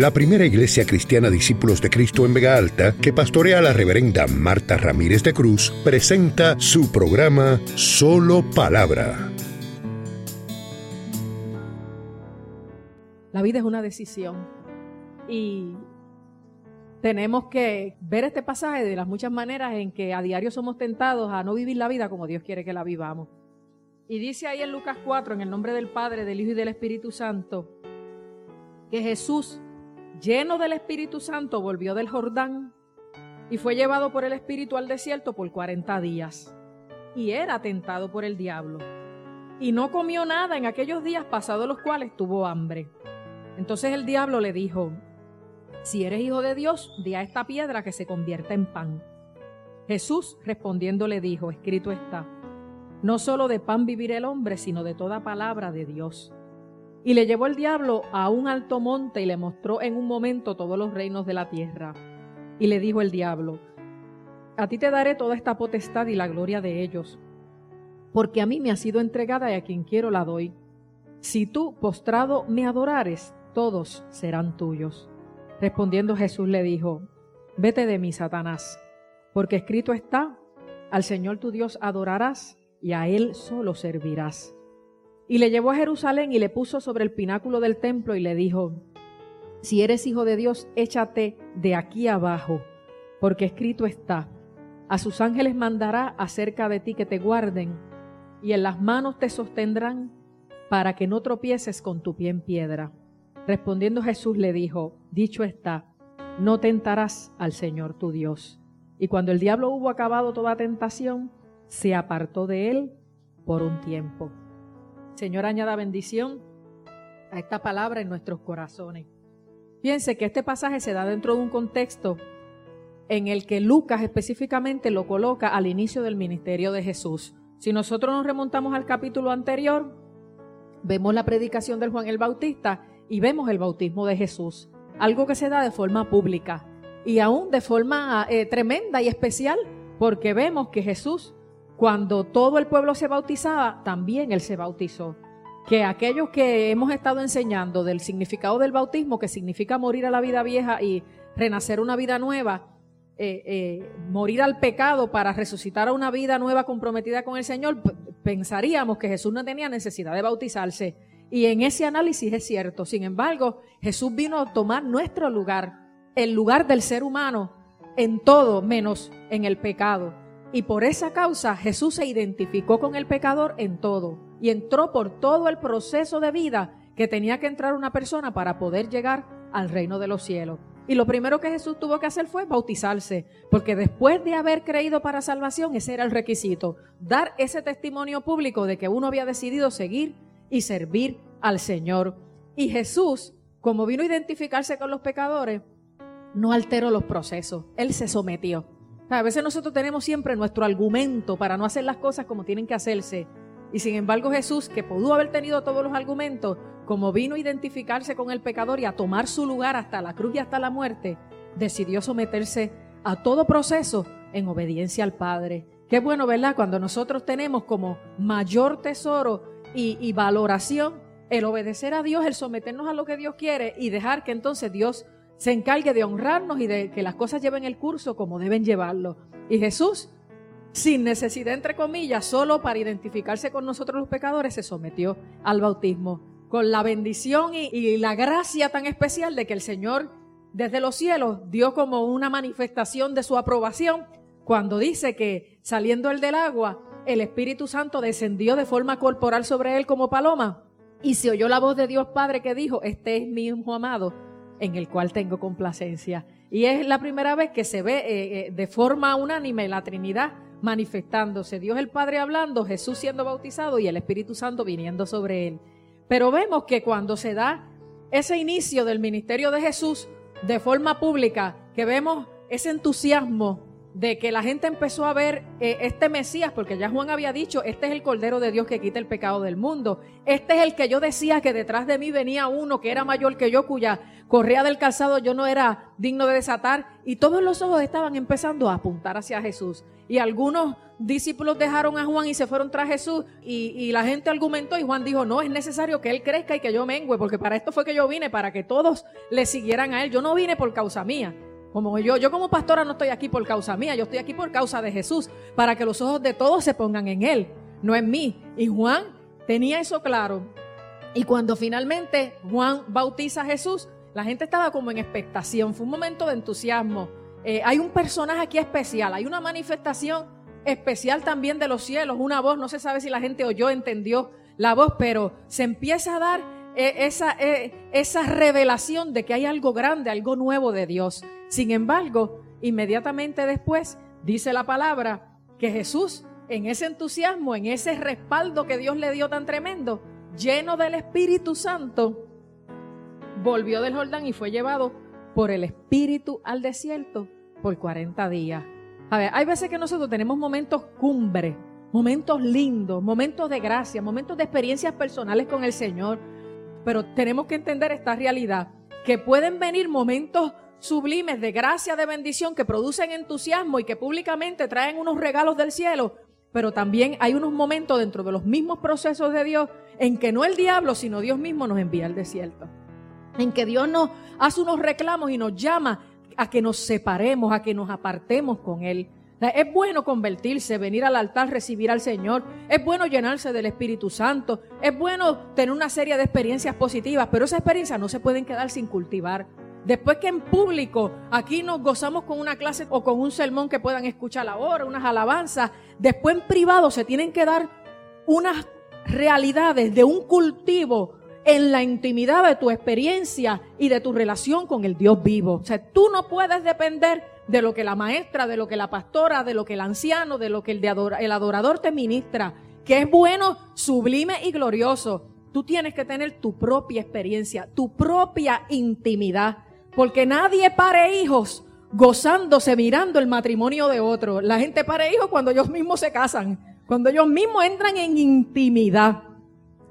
la primera iglesia cristiana Discípulos de Cristo en Vega Alta, que pastorea la reverenda Marta Ramírez de Cruz, presenta su programa Solo Palabra. La vida es una decisión y tenemos que ver este pasaje de las muchas maneras en que a diario somos tentados a no vivir la vida como Dios quiere que la vivamos. Y dice ahí en Lucas 4, en el nombre del Padre, del Hijo y del Espíritu Santo, que Jesús, lleno del Espíritu Santo, volvió del Jordán y fue llevado por el Espíritu al desierto por 40 días. Y era tentado por el diablo. Y no comió nada en aquellos días pasados los cuales tuvo hambre. Entonces el diablo le dijo, si eres hijo de Dios, di a esta piedra que se convierta en pan. Jesús respondiendo le dijo, escrito está, no solo de pan vivir el hombre, sino de toda palabra de Dios. Y le llevó el diablo a un alto monte y le mostró en un momento todos los reinos de la tierra. Y le dijo el diablo, a ti te daré toda esta potestad y la gloria de ellos, porque a mí me ha sido entregada y a quien quiero la doy. Si tú, postrado, me adorares, todos serán tuyos. Respondiendo Jesús le dijo, vete de mí, Satanás, porque escrito está, al Señor tu Dios adorarás y a Él solo servirás. Y le llevó a Jerusalén y le puso sobre el pináculo del templo y le dijo, si eres hijo de Dios, échate de aquí abajo, porque escrito está, a sus ángeles mandará acerca de ti que te guarden, y en las manos te sostendrán para que no tropieces con tu pie en piedra. Respondiendo Jesús le dijo, dicho está, no tentarás al Señor tu Dios. Y cuando el diablo hubo acabado toda tentación, se apartó de él por un tiempo. Señor, añada bendición a esta palabra en nuestros corazones. Piense que este pasaje se da dentro de un contexto en el que Lucas específicamente lo coloca al inicio del ministerio de Jesús. Si nosotros nos remontamos al capítulo anterior, vemos la predicación del Juan el Bautista y vemos el bautismo de Jesús, algo que se da de forma pública y aún de forma eh, tremenda y especial, porque vemos que Jesús cuando todo el pueblo se bautizaba, también él se bautizó. Que aquellos que hemos estado enseñando del significado del bautismo, que significa morir a la vida vieja y renacer una vida nueva, eh, eh, morir al pecado para resucitar a una vida nueva comprometida con el Señor, pensaríamos que Jesús no tenía necesidad de bautizarse. Y en ese análisis es cierto. Sin embargo, Jesús vino a tomar nuestro lugar, el lugar del ser humano, en todo menos en el pecado. Y por esa causa Jesús se identificó con el pecador en todo y entró por todo el proceso de vida que tenía que entrar una persona para poder llegar al reino de los cielos. Y lo primero que Jesús tuvo que hacer fue bautizarse, porque después de haber creído para salvación, ese era el requisito, dar ese testimonio público de que uno había decidido seguir y servir al Señor. Y Jesús, como vino a identificarse con los pecadores, no alteró los procesos, Él se sometió. A veces nosotros tenemos siempre nuestro argumento para no hacer las cosas como tienen que hacerse. Y sin embargo Jesús, que pudo haber tenido todos los argumentos, como vino a identificarse con el pecador y a tomar su lugar hasta la cruz y hasta la muerte, decidió someterse a todo proceso en obediencia al Padre. Qué bueno, ¿verdad? Cuando nosotros tenemos como mayor tesoro y, y valoración el obedecer a Dios, el someternos a lo que Dios quiere y dejar que entonces Dios se encargue de honrarnos y de que las cosas lleven el curso como deben llevarlo. Y Jesús, sin necesidad, entre comillas, solo para identificarse con nosotros los pecadores, se sometió al bautismo, con la bendición y, la gracia tan especial de que el Señor desde los cielos dio como una manifestación de su aprobación cuando dice que saliendo él del agua, el Espíritu Santo descendió de forma corporal sobre él como paloma y se oyó la voz de Dios Padre que dijo, este es mi hijo amado en el cual tengo complacencia. Y es la primera vez que se ve eh, eh, de forma unánime la Trinidad manifestándose. Dios el Padre hablando, Jesús siendo bautizado y el Espíritu Santo viniendo sobre él. Pero vemos que cuando se da ese inicio del ministerio de Jesús de forma pública, que vemos ese entusiasmo de que la gente empezó a ver eh, este Mesías, porque ya Juan había dicho, este es el Cordero de Dios que quita el pecado del mundo, este es el que yo decía que detrás de mí venía uno que era mayor que yo, cuya correa del calzado yo no era digno de desatar, y todos los ojos estaban empezando a apuntar hacia Jesús. Y algunos discípulos dejaron a Juan y se fueron tras Jesús, y, y la gente argumentó, y Juan dijo, no, es necesario que él crezca y que yo mengüe, porque para esto fue que yo vine, para que todos le siguieran a él. Yo no vine por causa mía. Como yo, yo como pastora no estoy aquí por causa mía, yo estoy aquí por causa de Jesús, para que los ojos de todos se pongan en Él, no en mí. Y Juan tenía eso claro. Y cuando finalmente Juan bautiza a Jesús, la gente estaba como en expectación, fue un momento de entusiasmo. Eh, hay un personaje aquí especial, hay una manifestación especial también de los cielos, una voz, no se sabe si la gente oyó, entendió la voz, pero se empieza a dar esa, eh, esa revelación de que hay algo grande, algo nuevo de Dios. Sin embargo, inmediatamente después dice la palabra que Jesús, en ese entusiasmo, en ese respaldo que Dios le dio tan tremendo, lleno del Espíritu Santo, volvió del Jordán y fue llevado por el Espíritu al desierto por 40 días. A ver, hay veces que nosotros tenemos momentos cumbre, momentos lindos, momentos de gracia, momentos de experiencias personales con el Señor, pero tenemos que entender esta realidad, que pueden venir momentos sublimes de gracia, de bendición, que producen entusiasmo y que públicamente traen unos regalos del cielo, pero también hay unos momentos dentro de los mismos procesos de Dios en que no el diablo, sino Dios mismo nos envía al desierto. En que Dios nos hace unos reclamos y nos llama a que nos separemos, a que nos apartemos con Él. Es bueno convertirse, venir al altar, recibir al Señor. Es bueno llenarse del Espíritu Santo. Es bueno tener una serie de experiencias positivas, pero esas experiencias no se pueden quedar sin cultivar. Después que en público aquí nos gozamos con una clase o con un sermón que puedan escuchar ahora, unas alabanzas, después en privado se tienen que dar unas realidades de un cultivo en la intimidad de tu experiencia y de tu relación con el Dios vivo. O sea, tú no puedes depender de lo que la maestra, de lo que la pastora, de lo que el anciano, de lo que el, adorador te ministra, que es bueno, sublime y glorioso. Tú tienes que tener tu propia experiencia, tu propia intimidad, porque nadie pare hijos gozándose mirando el matrimonio de otro. La gente pare hijos cuando ellos mismos se casan, cuando ellos mismos entran en intimidad.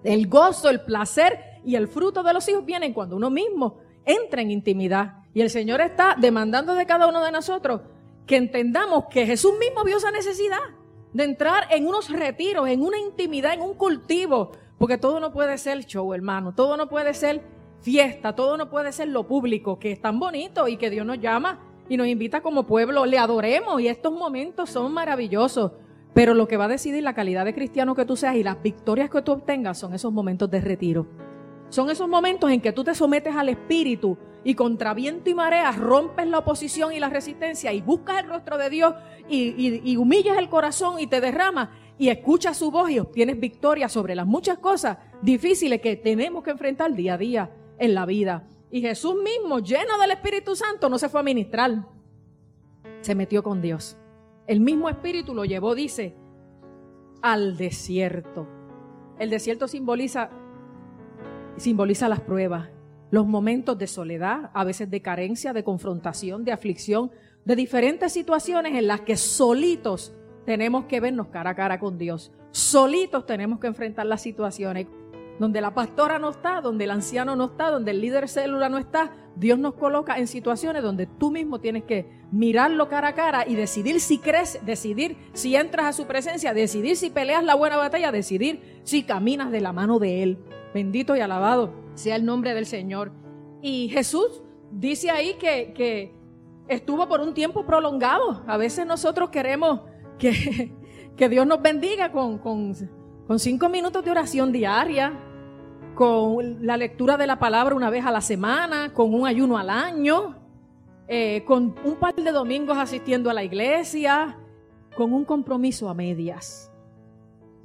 El gozo, el placer y el fruto de los hijos vienen cuando uno mismo entra en intimidad. Y el Señor está demandando de cada uno de nosotros que entendamos que Jesús mismo vio esa necesidad de entrar en unos retiros, en una intimidad, en un cultivo, porque todo no puede ser show, hermano, todo no puede ser fiesta, todo no puede ser lo público, que es tan bonito y que Dios nos llama y nos invita como pueblo, le adoremos y estos momentos son maravillosos. Pero lo que va a decidir la calidad de cristiano que tú seas y las victorias que tú obtengas son esos momentos de retiro. Son esos momentos en que tú te sometes al Espíritu y contra viento y marea rompes la oposición y la resistencia y buscas el rostro de Dios y, humillas el corazón y te derramas y escuchas su voz y obtienes victoria sobre las muchas cosas difíciles que tenemos que enfrentar día a día en la vida. Y Jesús mismo, lleno del Espíritu Santo, no se fue a ministrar, se metió con Dios. El mismo Espíritu lo llevó, dice, al desierto. El desierto simboliza, simboliza las pruebas, los momentos de soledad, a veces de carencia, de confrontación, de aflicción, de diferentes situaciones en las que solitos tenemos que vernos cara a cara con Dios. Solitos tenemos que enfrentar las situaciones. Donde la pastora no está, donde el anciano no está, donde el líder célula no está, Dios nos coloca en situaciones donde tú mismo tienes que mirarlo cara a cara y decidir si crees, decidir si entras a su presencia, decidir si peleas la buena batalla, decidir si caminas de la mano de Él. Bendito y alabado sea el nombre del Señor. Y Jesús dice ahí que, que estuvo por un tiempo prolongado. A veces nosotros queremos que, que Dios nos bendiga con, con, cinco minutos de oración diaria, con la lectura de la palabra una vez a la semana, con un ayuno al año, eh, con un par de domingos asistiendo a la iglesia, con un compromiso a medias,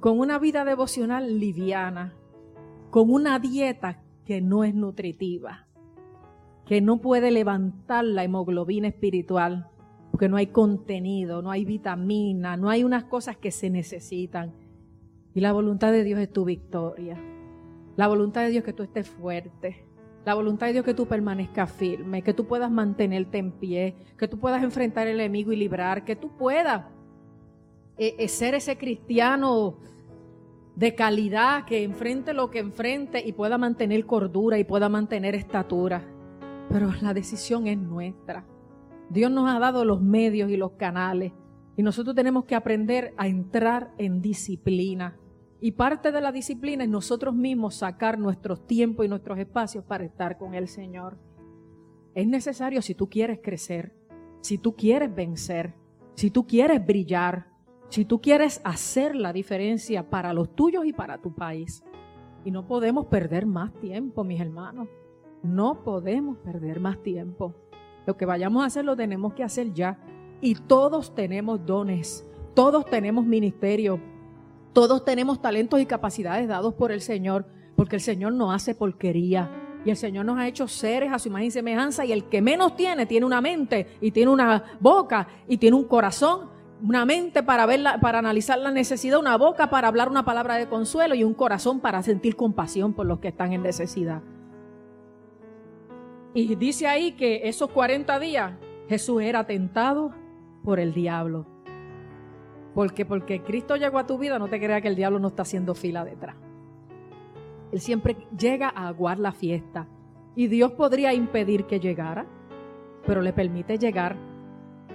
con una vida devocional liviana con una dieta que no es nutritiva, que no puede levantar la hemoglobina espiritual, porque no hay contenido, no hay vitamina, no hay unas cosas que se necesitan. Y la voluntad de Dios es tu victoria. La voluntad de Dios es que tú estés fuerte. La voluntad de Dios que tú permanezcas firme, que tú puedas mantenerte en pie, que tú puedas enfrentar al enemigo y librar, que tú puedas eh, eh, ser ese cristiano de calidad que enfrente lo que enfrente y pueda mantener cordura y pueda mantener estatura. Pero la decisión es nuestra. Dios nos ha dado los medios y los canales y nosotros tenemos que aprender a entrar en disciplina. Y parte de la disciplina es nosotros mismos sacar nuestros tiempos y nuestros espacios para estar con el Señor. Es necesario si tú quieres crecer, si tú quieres vencer, si tú quieres brillar, si tú quieres hacer la diferencia para los tuyos y para tu país. Y no podemos perder más tiempo, mis hermanos. No podemos perder más tiempo. Lo que vayamos a hacer lo tenemos que hacer ya. Y todos tenemos dones, todos tenemos ministerio, todos tenemos talentos y capacidades dados por el Señor, porque el Señor no hace porquería. Y el Señor nos ha hecho seres a su imagen y semejanza. Y el que menos tiene, tiene una mente y tiene una boca y tiene un corazón. Una mente para, verla, para analizar la necesidad, una boca para hablar una palabra de consuelo y un corazón para sentir compasión por los que están en necesidad. Y dice ahí que esos 40 días Jesús era tentado por el diablo. Porque porque Cristo llegó a tu vida, no te creas que el diablo no está haciendo fila detrás. Él siempre llega a aguar la fiesta. Y Dios podría impedir que llegara, pero le permite llegar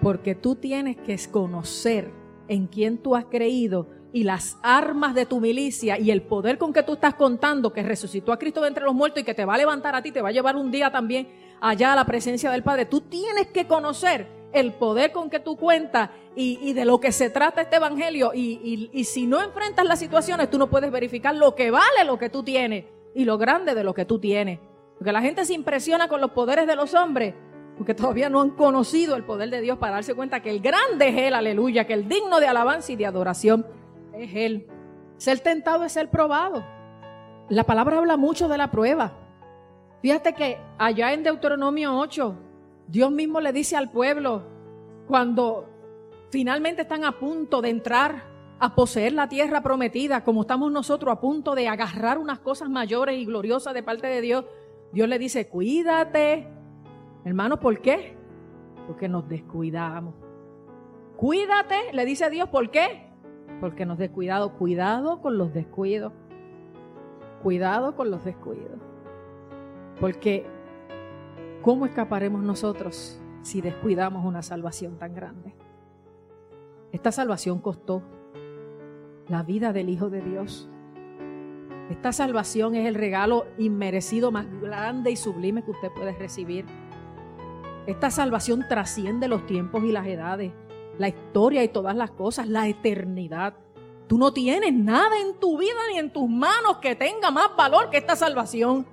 porque tú tienes que conocer en quién tú has creído y las armas de tu milicia y el poder con que tú estás contando que resucitó a Cristo de entre los muertos y que te va a levantar a ti, te va a llevar un día también allá a la presencia del Padre. Tú tienes que conocer el poder con que tú cuentas y, de lo que se trata este evangelio. Y, y, si no enfrentas las situaciones, tú no puedes verificar lo que vale lo que tú tienes y lo grande de lo que tú tienes. Porque la gente se impresiona con los poderes de los hombres, porque todavía no han conocido el poder de Dios para darse cuenta que el grande es Él, aleluya, que el digno de alabanza y de adoración es Él. Ser tentado es ser probado. La palabra habla mucho de la prueba. Fíjate que allá en Deuteronomio 8, Dios mismo le dice al pueblo, cuando finalmente están a punto de entrar a poseer la tierra prometida, como estamos nosotros a punto de agarrar unas cosas mayores y gloriosas de parte de Dios, Dios le dice, cuídate. Hermano, ¿por qué? Porque nos descuidamos. Cuídate, le dice Dios, ¿por qué? Porque nos descuidado. Cuidado con los descuidos. Cuidado con los descuidos. Porque ¿cómo escaparemos nosotros si descuidamos una salvación tan grande? Esta salvación costó la vida del Hijo de Dios. Esta salvación es el regalo inmerecido más grande y sublime que usted puede recibir. Esta salvación trasciende los tiempos y las edades, la historia y todas las cosas, la eternidad. Tú no tienes nada en tu vida ni en tus manos que tenga más valor que esta salvación.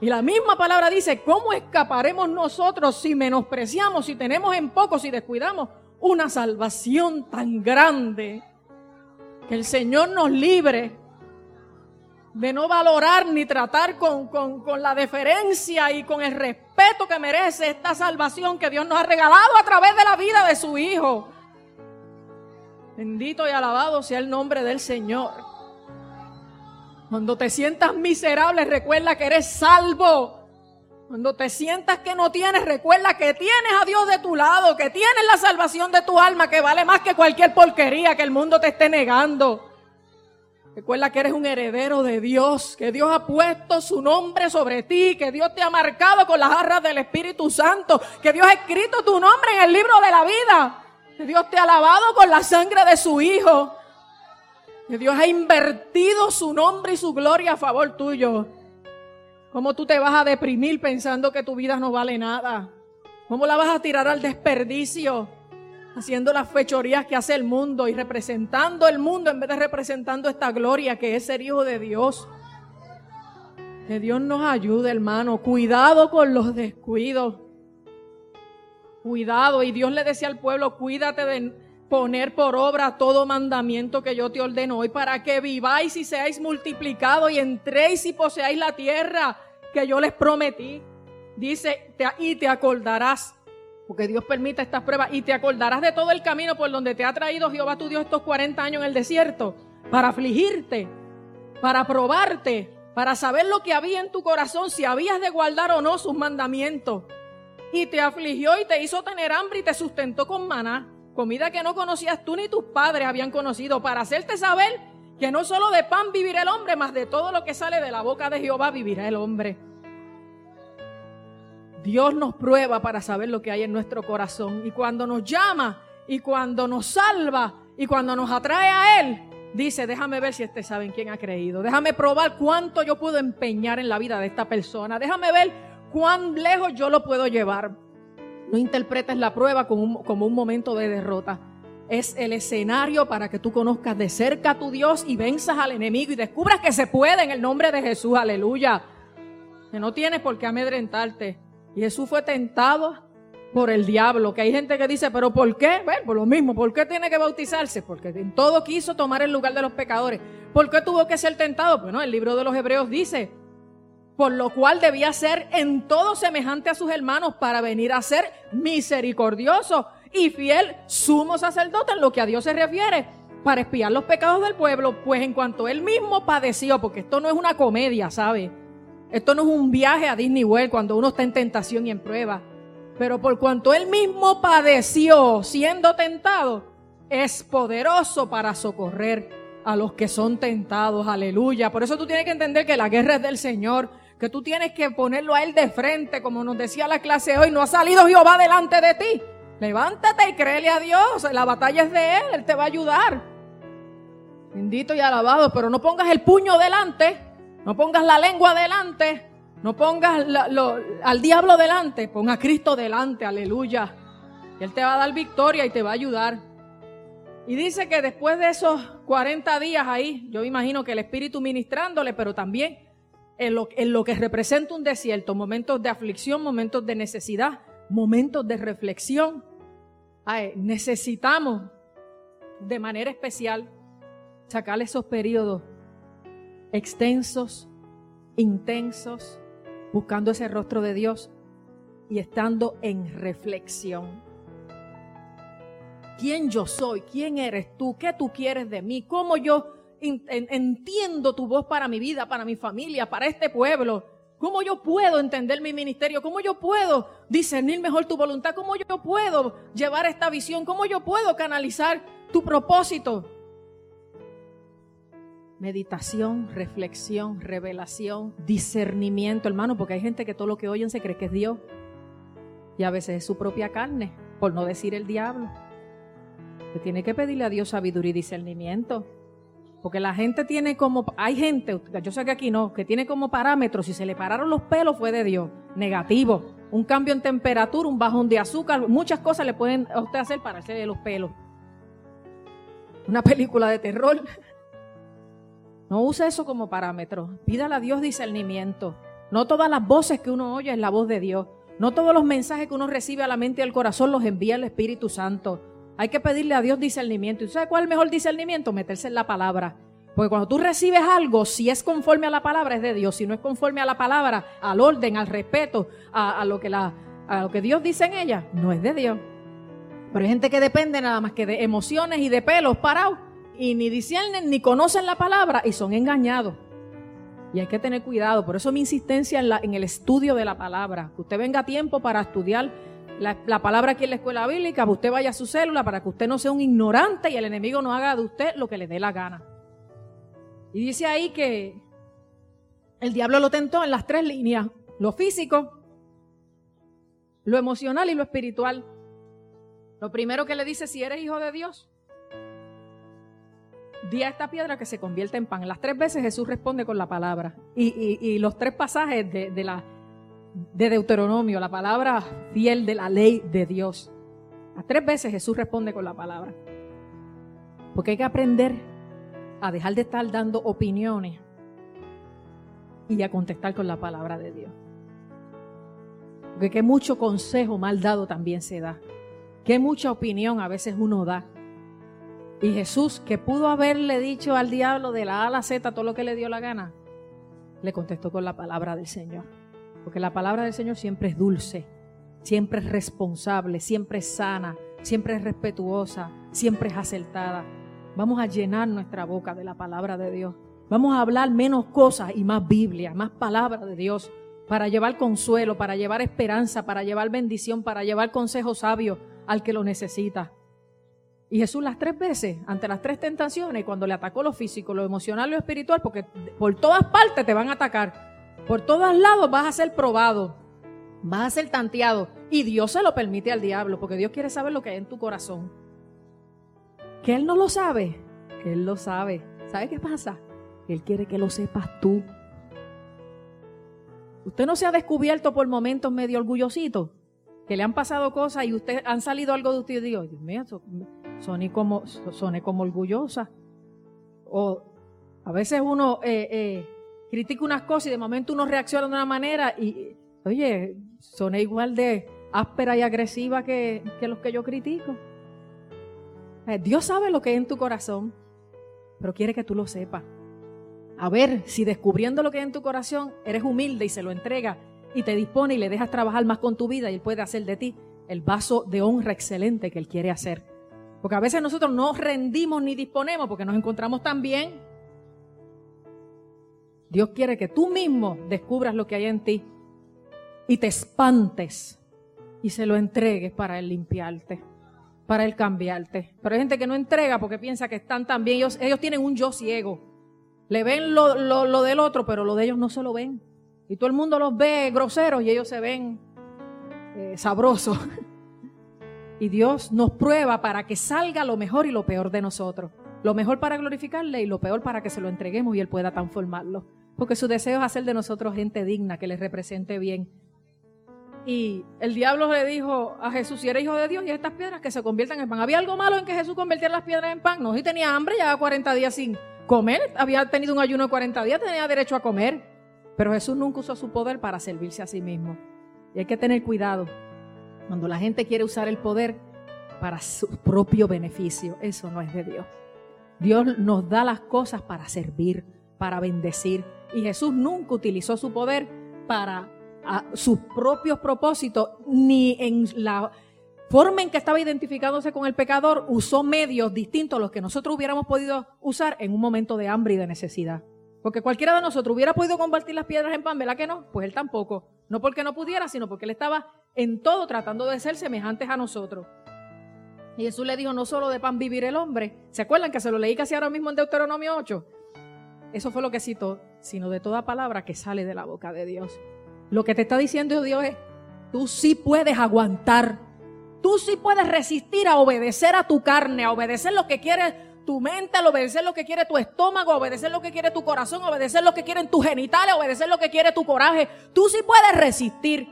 Y la misma palabra dice, ¿cómo escaparemos nosotros si menospreciamos, si tenemos en poco, si descuidamos una salvación tan grande? Que el Señor nos libre de no valorar ni tratar con, con, la deferencia y con el respeto que merece esta salvación que Dios nos ha regalado a través de la vida de su Hijo. Bendito y alabado sea el nombre del Señor. Cuando te sientas miserable, recuerda que eres salvo. Cuando te sientas que no tienes, recuerda que tienes a Dios de tu lado, que tienes la salvación de tu alma, que vale más que cualquier porquería que el mundo te esté negando. Recuerda que eres un heredero de Dios, que Dios ha puesto su nombre sobre ti, que Dios te ha marcado con las arras del Espíritu Santo, que Dios ha escrito tu nombre en el libro de la vida, que Dios te ha lavado con la sangre de su Hijo, que Dios ha invertido su nombre y su gloria a favor tuyo. ¿Cómo tú te vas a deprimir pensando que tu vida no vale nada? ¿Cómo la vas a tirar al desperdicio? Haciendo las fechorías que hace el mundo y representando el mundo en vez de representando esta gloria que es ser hijo de Dios. Que Dios nos ayude, hermano. Cuidado con los descuidos. Cuidado. Y Dios le decía al pueblo, cuídate de, poner por obra todo mandamiento que yo te ordeno hoy para que viváis y seáis multiplicados y entréis y poseáis la tierra que yo les prometí. Dice, y te acordarás, porque Dios permite estas pruebas, y te acordarás de todo el camino por donde te ha traído Jehová tu Dios estos 40 años en el desierto, para afligirte, para probarte, para saber lo que había en tu corazón, si habías de guardar o no sus mandamientos. Y te afligió y te hizo tener hambre y te sustentó con maná, comida que no conocías tú ni tus padres habían conocido, para hacerte saber que no solo de pan vivirá el hombre, mas de todo lo que sale de la boca de Jehová vivirá el hombre. Dios nos prueba para saber lo que hay en nuestro corazón. Y cuando nos llama y cuando nos salva y cuando nos atrae a Él, dice, déjame ver si este sabe en quién ha creído. Déjame probar cuánto yo puedo empeñar en la vida de esta persona. Déjame ver cuán lejos yo lo puedo llevar. No interpretes la prueba como un, como un momento de derrota. Es el escenario para que tú conozcas de cerca a tu Dios y venzas al enemigo y descubras que se puede en el nombre de Jesús. Aleluya. Que no tienes por qué amedrentarte. Jesús fue tentado por el diablo, que hay gente que dice, pero ¿por qué? Bueno, por lo mismo, ¿por qué tiene que bautizarse? Porque en todo quiso tomar el lugar de los pecadores. ¿Por qué tuvo que ser tentado? Bueno, el libro de los Hebreos dice, por lo cual debía ser en todo semejante a sus hermanos para venir a ser misericordioso y fiel sumo sacerdote en lo que a Dios se refiere, para espiar los pecados del pueblo, pues en cuanto él mismo padeció, porque esto no es una comedia, ¿sabe? Esto no es un viaje a Disney World cuando uno está en tentación y en prueba. Pero por cuanto él mismo padeció siendo tentado, es poderoso para socorrer a los que son tentados. Aleluya. Por eso tú tienes que entender que la guerra es del Señor, que tú tienes que ponerlo a él de frente, como nos decía la clase hoy. No ha salido Jehová delante de ti. Levántate y créele a Dios. La batalla es de él, él te va a ayudar. Bendito y alabado, pero no pongas el puño delante no pongas la lengua delante. No pongas al diablo delante. Ponga a Cristo delante. Aleluya. Él te va a dar victoria y te va a ayudar. Y dice que después de esos 40 días ahí, yo imagino que el Espíritu ministrándole, pero también en lo, que representa un desierto, momentos de aflicción, momentos de necesidad, momentos de reflexión. necesitamos de manera especial sacar esos periodos extensos, intensos, buscando ese rostro de Dios y estando en reflexión. ¿Quién yo soy? ¿Quién eres tú? ¿Qué tú quieres de mí? ¿Cómo yo entiendo tu voz para mi vida, para mi familia, para este pueblo? ¿Cómo yo puedo entender mi ministerio? ¿Cómo yo puedo discernir mejor tu voluntad? ¿Cómo yo puedo llevar esta visión? ¿Cómo yo puedo canalizar tu propósito? Meditación, reflexión, revelación, discernimiento, hermano, porque hay gente que todo lo que oyen se cree que es Dios. Y a veces es su propia carne, por no decir el diablo. Que tiene que pedirle a Dios sabiduría y discernimiento. Porque la gente tiene como, hay gente, yo sé que aquí no, que tiene como parámetros, si se le pararon los pelos fue de Dios, negativo. Un cambio en temperatura, un bajón de azúcar, muchas cosas le pueden a usted hacer para hacerle los pelos. Una película de terror. No use eso como parámetro. Pídale a Dios discernimiento. No todas las voces que uno oye es la voz de Dios. No todos los mensajes que uno recibe a la mente y al corazón los envía el Espíritu Santo. Hay que pedirle a Dios discernimiento. ¿Y sabe cuál es el mejor discernimiento? Meterse en la palabra. Porque cuando tú recibes algo, si es conforme a la palabra, es de Dios. Si no es conforme a la palabra, al orden, al respeto, a, lo, que a lo que Dios dice en ella, no es de Dios. Pero hay gente que depende nada más que de emociones y de pelos parados y ni disciernen ni conocen la palabra y son engañados. Y hay que tener cuidado. Por eso mi insistencia en, el estudio de la palabra. Que usted venga a tiempo para estudiar la, la, palabra aquí en la escuela bíblica, que usted vaya a su célula para que usted no sea un ignorante y el enemigo no haga de usted lo que le dé la gana. Y dice ahí que el diablo lo tentó en las tres líneas. Lo físico, lo emocional y lo espiritual. Lo primero que le dice, si eres hijo de Dios, di a esta piedra que se convierta en pan. Las tres veces Jesús responde con la palabra. Y, los tres pasajes de, de Deuteronomio, la palabra fiel de la ley de Dios. Las tres veces Jesús responde con la palabra. Porque hay que aprender a dejar de estar dando opiniones y a contestar con la palabra de Dios. Porque que mucho consejo mal dado también se da. Que mucha opinión a veces uno da y Jesús, que pudo haberle dicho al diablo de la A a la Z todo lo que le dio la gana, le contestó con la palabra del Señor. Porque la palabra del Señor siempre es dulce, siempre es responsable, siempre es sana, siempre es respetuosa, siempre es acertada. Vamos a llenar nuestra boca de la palabra de Dios. Vamos a hablar menos cosas y más Biblia, más palabra de Dios, para llevar consuelo, para llevar esperanza, para llevar bendición, para llevar consejo sabio al que lo necesita. Y Jesús las tres veces, ante las tres tentaciones, cuando le atacó lo físico, lo emocional lo espiritual, porque por todas partes te van a atacar, por todos lados vas a ser probado, vas a ser tanteado. Y Dios se lo permite al diablo, porque Dios quiere saber lo que hay en tu corazón. Que Él no lo sabe, que Él lo sabe. ¿Sabe qué pasa? Él quiere que lo sepas tú. Usted no se ha descubierto por momentos medio orgullosito, que le han pasado cosas y usted han salido algo de usted y digo, Dios mío, soné como, como orgullosa. O a veces uno eh, eh, critica unas cosas y de momento uno reacciona de una manera y, oye, soné igual de áspera y agresiva que, que los que yo critico. Eh, Dios sabe lo que hay en tu corazón, pero quiere que tú lo sepas a ver si descubriendo lo que hay en tu corazón eres humilde y se lo entrega y te dispone y le dejas trabajar más con tu vida y él puede hacer de ti el vaso de honra excelente que él quiere hacer. Porque a veces nosotros no rendimos ni disponemos porque nos encontramos tan bien. Dios quiere que tú mismo descubras lo que hay en ti y te espantes y se lo entregues para él limpiarte, para él cambiarte. Pero hay gente que no entrega porque piensa que están tan bien, ellos, ellos tienen un yo ciego. Le ven lo, del otro, pero lo de ellos no se lo ven. Y todo el mundo los ve groseros y ellos se ven eh, sabrosos. y Dios nos prueba para que salga lo mejor y lo peor de nosotros. Lo mejor para glorificarle y lo peor para que se lo entreguemos y Él pueda transformarlo. Porque su deseo es hacer de nosotros gente digna, que les represente bien. Y el diablo le dijo a Jesús, si eres hijo de Dios, y estas piedras que se conviertan en pan. ¿Había algo malo en que Jesús convirtiera las piedras en pan? No, si tenía hambre, ya 40 días sin, comer, había tenido un ayuno de 40 días, tenía derecho a comer. Pero Jesús nunca usó su poder para servirse a sí mismo. Y hay que tener cuidado cuando la gente quiere usar el poder para su propio beneficio. Eso no es de Dios. Dios nos da las cosas para servir, para bendecir. Y Jesús nunca utilizó su poder para sus propios propósitos, ni en la forma en que estaba identificándose con el pecador, usó medios distintos a los que nosotros hubiéramos podido usar en un momento de hambre y de necesidad. Porque cualquiera de nosotros hubiera podido convertir las piedras en pan, ¿verdad que no? Pues él tampoco. No porque no pudiera, sino porque él estaba en todo tratando de ser semejantes a nosotros. Y Jesús le dijo, no solo de pan vivir el hombre. ¿Se acuerdan que se lo leí casi ahora mismo en Deuteronomio 8? Eso fue lo que citó, sino de toda palabra que sale de la boca de Dios. Lo que te está diciendo Dios es, tú sí puedes aguantar Tú sí puedes resistir a obedecer a tu carne, a obedecer lo que quiere tu mente, a obedecer lo que quiere tu estómago, a obedecer lo que quiere tu corazón, a obedecer lo que quieren tus genitales, a obedecer lo que quiere tu coraje. Tú sí puedes resistir.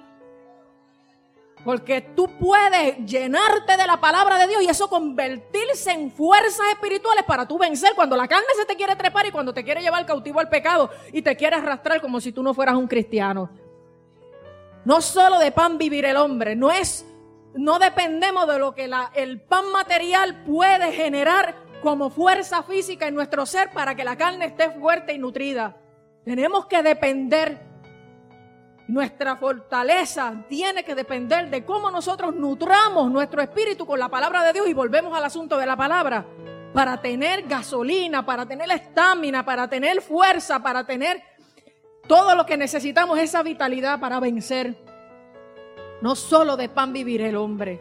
Porque tú puedes llenarte de la palabra de Dios y eso convertirse en fuerzas espirituales para tú vencer cuando la carne se te quiere trepar y cuando te quiere llevar cautivo al pecado y te quiere arrastrar como si tú no fueras un cristiano. No solo de pan vivir el hombre, no es no dependemos de lo que el pan material puede generar como fuerza física en nuestro ser para que la carne esté fuerte y nutrida. Tenemos que depender. Nuestra fortaleza tiene que depender de cómo nosotros nutramos nuestro espíritu con la palabra de Dios y volvemos al asunto de la palabra. Para tener gasolina, para tener estamina, para tener fuerza, para tener todo lo que necesitamos, esa vitalidad para vencer. No solo de pan vivir el hombre.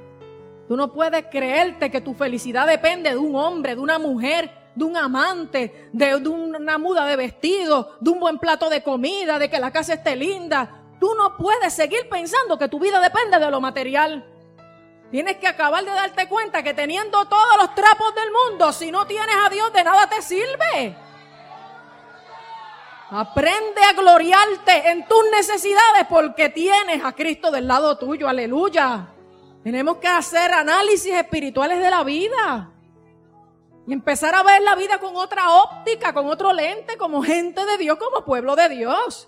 Tú no puedes creerte que tu felicidad depende de un hombre, de una mujer, de un amante, de, una muda de vestido, de un buen plato de comida, de que la casa esté linda. Tú no puedes seguir pensando que tu vida depende de lo material. Tienes que acabar de darte cuenta que teniendo todos los trapos del mundo, si no tienes a Dios, de nada te sirve. Aprende a gloriarte en tus necesidades porque tienes a Cristo del lado tuyo. Aleluya. Tenemos que hacer análisis espirituales de la vida. Y empezar a ver la vida con otra óptica, con otro lente, como gente de Dios, como pueblo de Dios.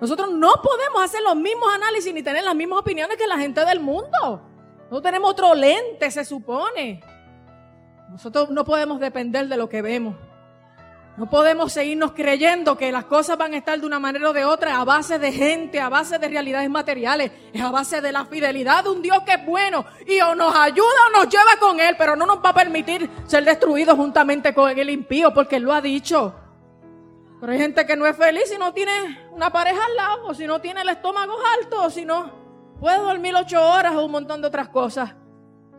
Nosotros no podemos hacer los mismos análisis ni tener las mismas opiniones que la gente del mundo. No tenemos otro lente, se supone. Nosotros no podemos depender de lo que vemos. No podemos seguirnos creyendo que las cosas van a estar de una manera o de otra a base de gente, a base de realidades materiales, es a base de la fidelidad de un Dios que es bueno y o nos ayuda o nos lleva con Él, pero no nos va a permitir ser destruidos juntamente con el impío porque Él lo ha dicho. Pero hay gente que no es feliz si no tiene una pareja al lado, o si no tiene el estómago alto, o si no puede dormir ocho horas o un montón de otras cosas.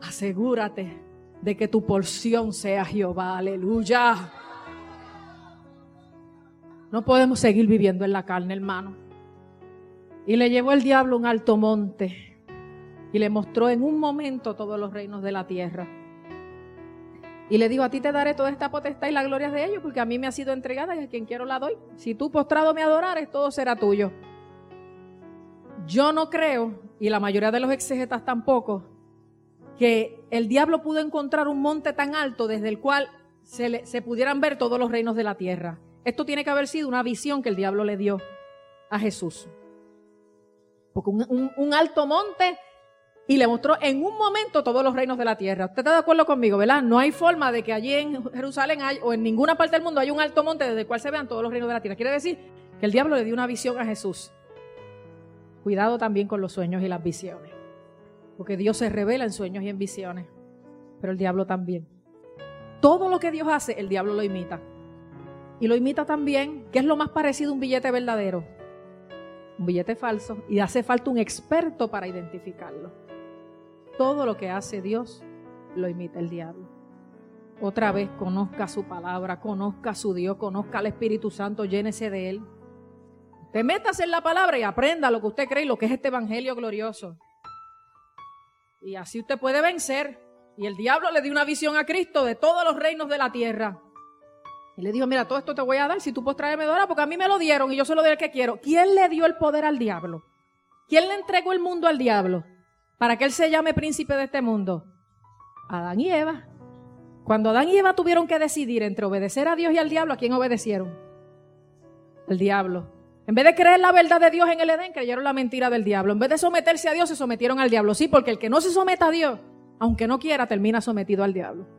Asegúrate de que tu porción sea Jehová, aleluya. No podemos seguir viviendo en la carne, hermano. Y le llevó el diablo un alto monte y le mostró en un momento todos los reinos de la tierra. Y le dijo, a ti te daré toda esta potestad y la gloria de ellos, porque a mí me ha sido entregada y a quien quiero la doy. Si tú postrado me adorares, todo será tuyo. Yo no creo, y la mayoría de los exegetas tampoco, que el diablo pudo encontrar un monte tan alto desde el cual se, se pudieran ver todos los reinos de la tierra. Esto tiene que haber sido una visión que el diablo le dio a Jesús. Porque un, alto monte y le mostró en un momento todos los reinos de la tierra. ¿Usted está de acuerdo conmigo, verdad? No hay forma de que allí en Jerusalén o en ninguna parte del mundo haya un alto monte desde el cual se vean todos los reinos de la tierra. Quiere decir que el diablo le dio una visión a Jesús. Cuidado también con los sueños y las visiones. Porque Dios se revela en sueños y en visiones. Pero el diablo también. Todo lo que Dios hace, el diablo lo imita y lo imita también, que es lo más parecido a un billete verdadero, un billete falso, y hace falta un experto para identificarlo. Todo lo que hace Dios lo imita el diablo. Otra vez, conozca su palabra, conozca su Dios, conozca al Espíritu Santo, llénese de él. Te metas en la palabra y aprenda lo que usted cree y lo que es este evangelio glorioso. Y así usted puede vencer. Y el diablo le dio una visión a Cristo de todos los reinos de la tierra. Y le dijo, mira, todo esto te voy a dar si tú puedes traerme dora, porque a mí me lo dieron y yo se lo doy al que quiero. ¿Quién le dio el poder al diablo? ¿Quién le entregó el mundo al diablo? Para que él se llame príncipe de este mundo. Adán y Eva. Cuando Adán y Eva tuvieron que decidir entre obedecer a Dios y al diablo, ¿a quién obedecieron? Al diablo. En vez de creer la verdad de Dios en el Edén, creyeron la mentira del diablo. En vez de someterse a Dios, se sometieron al diablo. Sí, porque el que no se someta a Dios, aunque no quiera, termina sometido al diablo.